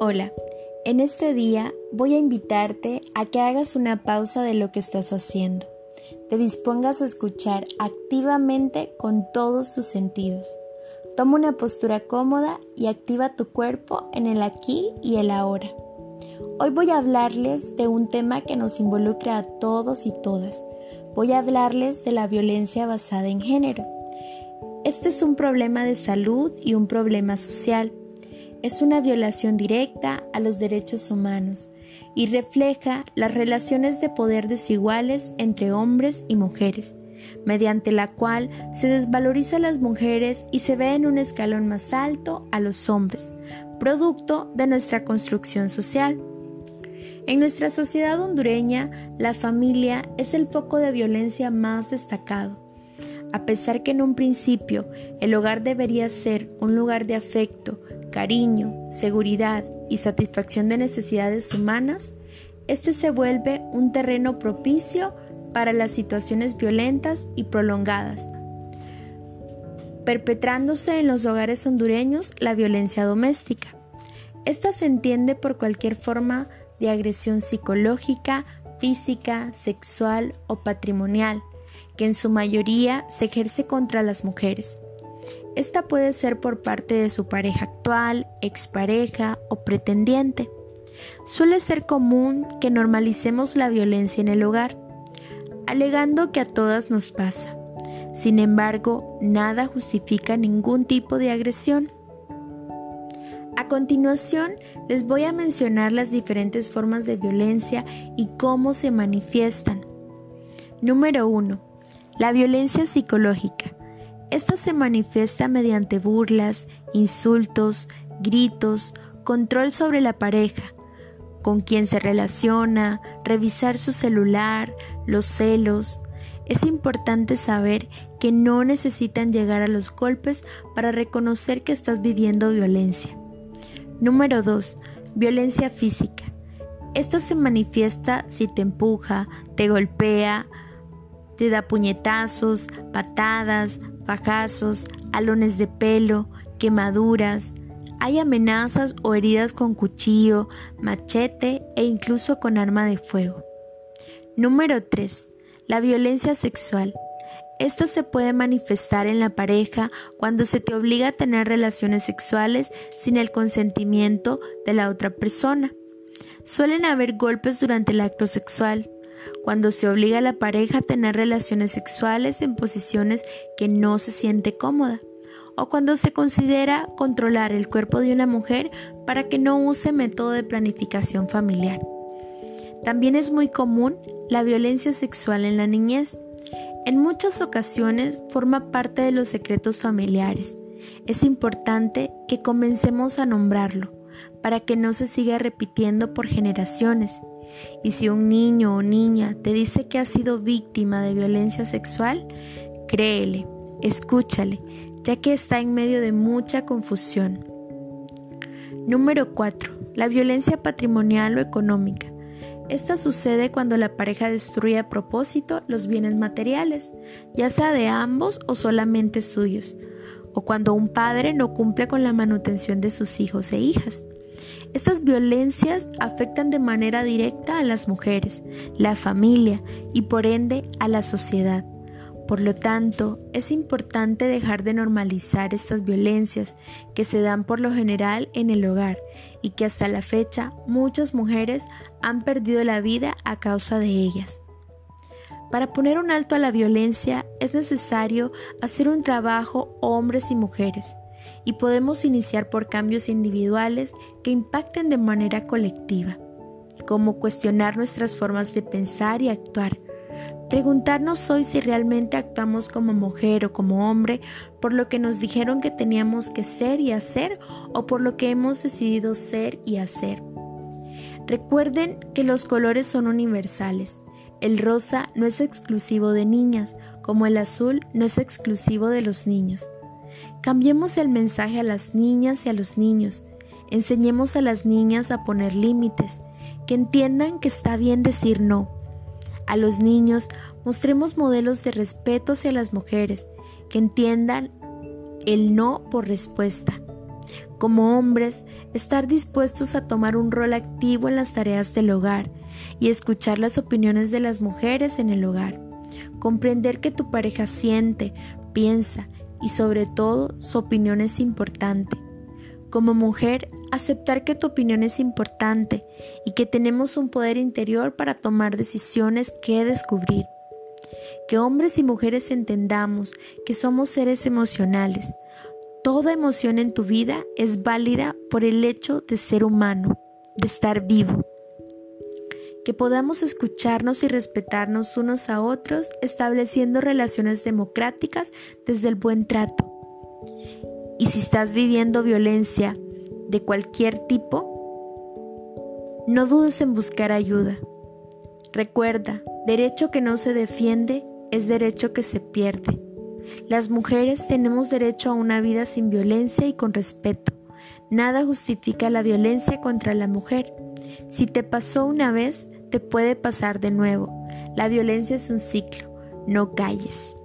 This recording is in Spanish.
Hola, en este día voy a invitarte a que hagas una pausa de lo que estás haciendo. Te dispongas a escuchar activamente con todos tus sentidos. Toma una postura cómoda y activa tu cuerpo en el aquí y el ahora. Hoy voy a hablarles de un tema que nos involucra a todos y todas. Voy a hablarles de la violencia basada en género. Este es un problema de salud y un problema social es una violación directa a los derechos humanos y refleja las relaciones de poder desiguales entre hombres y mujeres, mediante la cual se desvaloriza a las mujeres y se ve en un escalón más alto a los hombres, producto de nuestra construcción social. En nuestra sociedad hondureña, la familia es el foco de violencia más destacado. A pesar que en un principio el hogar debería ser un lugar de afecto, cariño, seguridad y satisfacción de necesidades humanas, este se vuelve un terreno propicio para las situaciones violentas y prolongadas, perpetrándose en los hogares hondureños la violencia doméstica. Esta se entiende por cualquier forma de agresión psicológica, física, sexual o patrimonial, que en su mayoría se ejerce contra las mujeres. Esta puede ser por parte de su pareja actual, expareja o pretendiente. Suele ser común que normalicemos la violencia en el hogar, alegando que a todas nos pasa. Sin embargo, nada justifica ningún tipo de agresión. A continuación, les voy a mencionar las diferentes formas de violencia y cómo se manifiestan. Número 1. La violencia psicológica. Esta se manifiesta mediante burlas, insultos, gritos, control sobre la pareja, con quien se relaciona, revisar su celular, los celos. Es importante saber que no necesitan llegar a los golpes para reconocer que estás viviendo violencia. Número 2. Violencia física. Esta se manifiesta si te empuja, te golpea, te da puñetazos, patadas, fajazos, alones de pelo, quemaduras. Hay amenazas o heridas con cuchillo, machete e incluso con arma de fuego. Número 3. La violencia sexual. Esta se puede manifestar en la pareja cuando se te obliga a tener relaciones sexuales sin el consentimiento de la otra persona. Suelen haber golpes durante el acto sexual, cuando se obliga a la pareja a tener relaciones sexuales en posiciones que no se siente cómoda, o cuando se considera controlar el cuerpo de una mujer para que no use método de planificación familiar. También es muy común la violencia sexual en la niñez. En muchas ocasiones forma parte de los secretos familiares. Es importante que comencemos a nombrarlo para que no se siga repitiendo por generaciones y si un niño o niña te dice que ha sido víctima de violencia sexual, créele, escúchale, ya que está en medio de mucha confusión. Número 4. La violencia patrimonial o económica. Esta sucede cuando la pareja destruye a propósito los bienes materiales, ya sea de ambos o solamente suyos, o cuando un padre no cumple con la manutención de sus hijos e hijas. Estas violencias afectan de manera directa a las mujeres, la familia y por ende a la sociedad. Por lo tanto, es importante dejar de normalizar estas violencias que se dan por lo general en el hogar y que hasta la fecha muchas mujeres han perdido la vida a causa de ellas. Para poner un alto a la violencia es necesario hacer un trabajo hombres y mujeres y podemos iniciar por cambios individuales que impacten de manera colectiva, como cuestionar nuestras formas de pensar y actuar, preguntarnos hoy si realmente actuamos como mujer o como hombre por lo que nos dijeron que teníamos que ser y hacer o por lo que hemos decidido ser y hacer. Recuerden que los colores son universales. El rosa no es exclusivo de niñas, como el azul no es exclusivo de los niños. Cambiemos el mensaje a las niñas y a los niños. Enseñemos a las niñas a poner límites, que entiendan que está bien decir no. A los niños mostremos modelos de respeto hacia las mujeres, que entiendan el no por respuesta. Como hombres, estar dispuestos a tomar un rol activo en las tareas del hogar y escuchar las opiniones de las mujeres en el hogar. Comprender que tu pareja siente, piensa y sobre todo su opinión es importante. Como mujer, aceptar que tu opinión es importante y que tenemos un poder interior para tomar decisiones que descubrir. Que hombres y mujeres entendamos que somos seres emocionales. Toda emoción en tu vida es válida por el hecho de ser humano, de estar vivo que podamos escucharnos y respetarnos unos a otros, estableciendo relaciones democráticas desde el buen trato. Y si estás viviendo violencia de cualquier tipo, no dudes en buscar ayuda. Recuerda, derecho que no se defiende es derecho que se pierde. Las mujeres tenemos derecho a una vida sin violencia y con respeto. Nada justifica la violencia contra la mujer. Si te pasó una vez, te puede pasar de nuevo. La violencia es un ciclo. No calles.